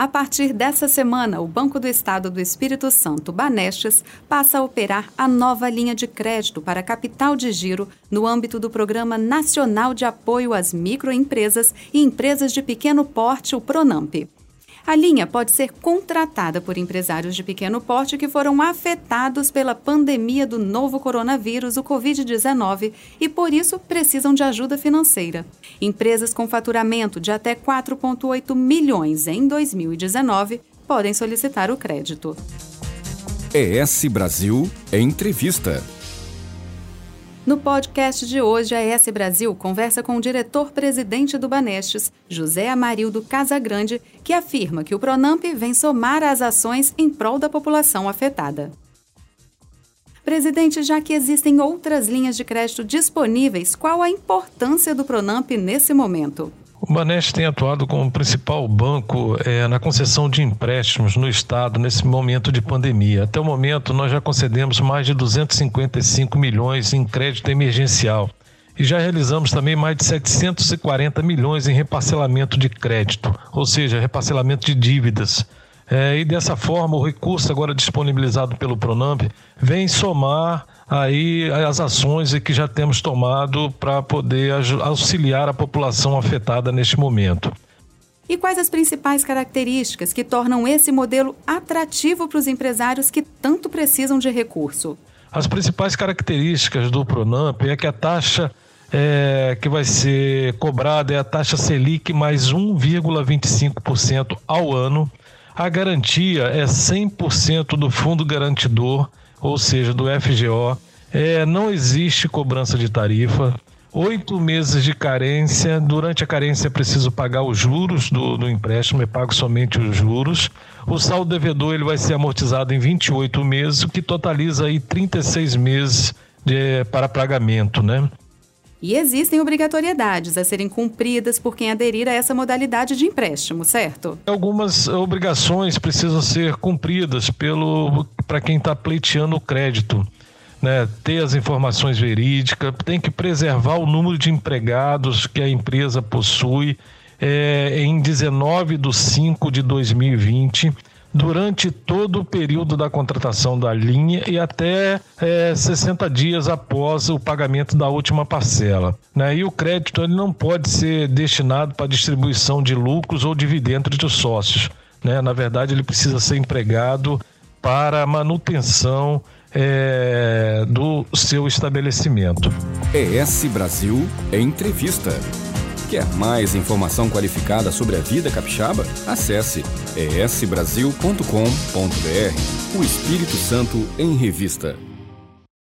A partir dessa semana, o Banco do Estado do Espírito Santo, Banestes, passa a operar a nova linha de crédito para capital de giro no âmbito do Programa Nacional de Apoio às Microempresas e Empresas de Pequeno Porte, o PRONAMP. A linha pode ser contratada por empresários de pequeno porte que foram afetados pela pandemia do novo coronavírus, o Covid-19, e por isso precisam de ajuda financeira. Empresas com faturamento de até 4,8 milhões em 2019 podem solicitar o crédito. ES Brasil Entrevista. No podcast de hoje, a S Brasil conversa com o diretor-presidente do Banestes, José Amarildo Casagrande, que afirma que o Pronamp vem somar as ações em prol da população afetada. Presidente, já que existem outras linhas de crédito disponíveis, qual a importância do Pronamp nesse momento? O Banestes tem atuado como principal banco é, na concessão de empréstimos no Estado nesse momento de pandemia. Até o momento, nós já concedemos mais de 255 milhões em crédito emergencial e já realizamos também mais de 740 milhões em reparcelamento de crédito, ou seja, reparcelamento de dívidas. É, e dessa forma, o recurso agora disponibilizado pelo Pronamp vem somar aí as ações que já temos tomado para poder auxiliar a população afetada neste momento. E quais as principais características que tornam esse modelo atrativo para os empresários que tanto precisam de recurso? As principais características do Pronamp é que a taxa é, que vai ser cobrada é a taxa Selic mais 1,25% ao ano. A garantia é 100% do fundo garantidor ou seja, do FGO. É, não existe cobrança de tarifa. Oito meses de carência. Durante a carência é preciso pagar os juros do, do empréstimo, é pago somente os juros. O saldo devedor ele vai ser amortizado em 28 meses, o que totaliza aí 36 meses de, para pagamento, né? E existem obrigatoriedades a serem cumpridas por quem aderir a essa modalidade de empréstimo, certo? Algumas obrigações precisam ser cumpridas pelo para quem está pleiteando o crédito. Né, ter as informações verídicas, tem que preservar o número de empregados que a empresa possui. É, em 19 de 5 de 2020, durante todo o período da contratação da linha e até é, 60 dias após o pagamento da última parcela. Né? E o crédito ele não pode ser destinado para distribuição de lucros ou dividendos dos sócios. Né? Na verdade, ele precisa ser empregado para manutenção é, do seu estabelecimento. ES Brasil Entrevista. Quer mais informação qualificada sobre a vida capixaba? Acesse esbrasil.com.br. O Espírito Santo em Revista.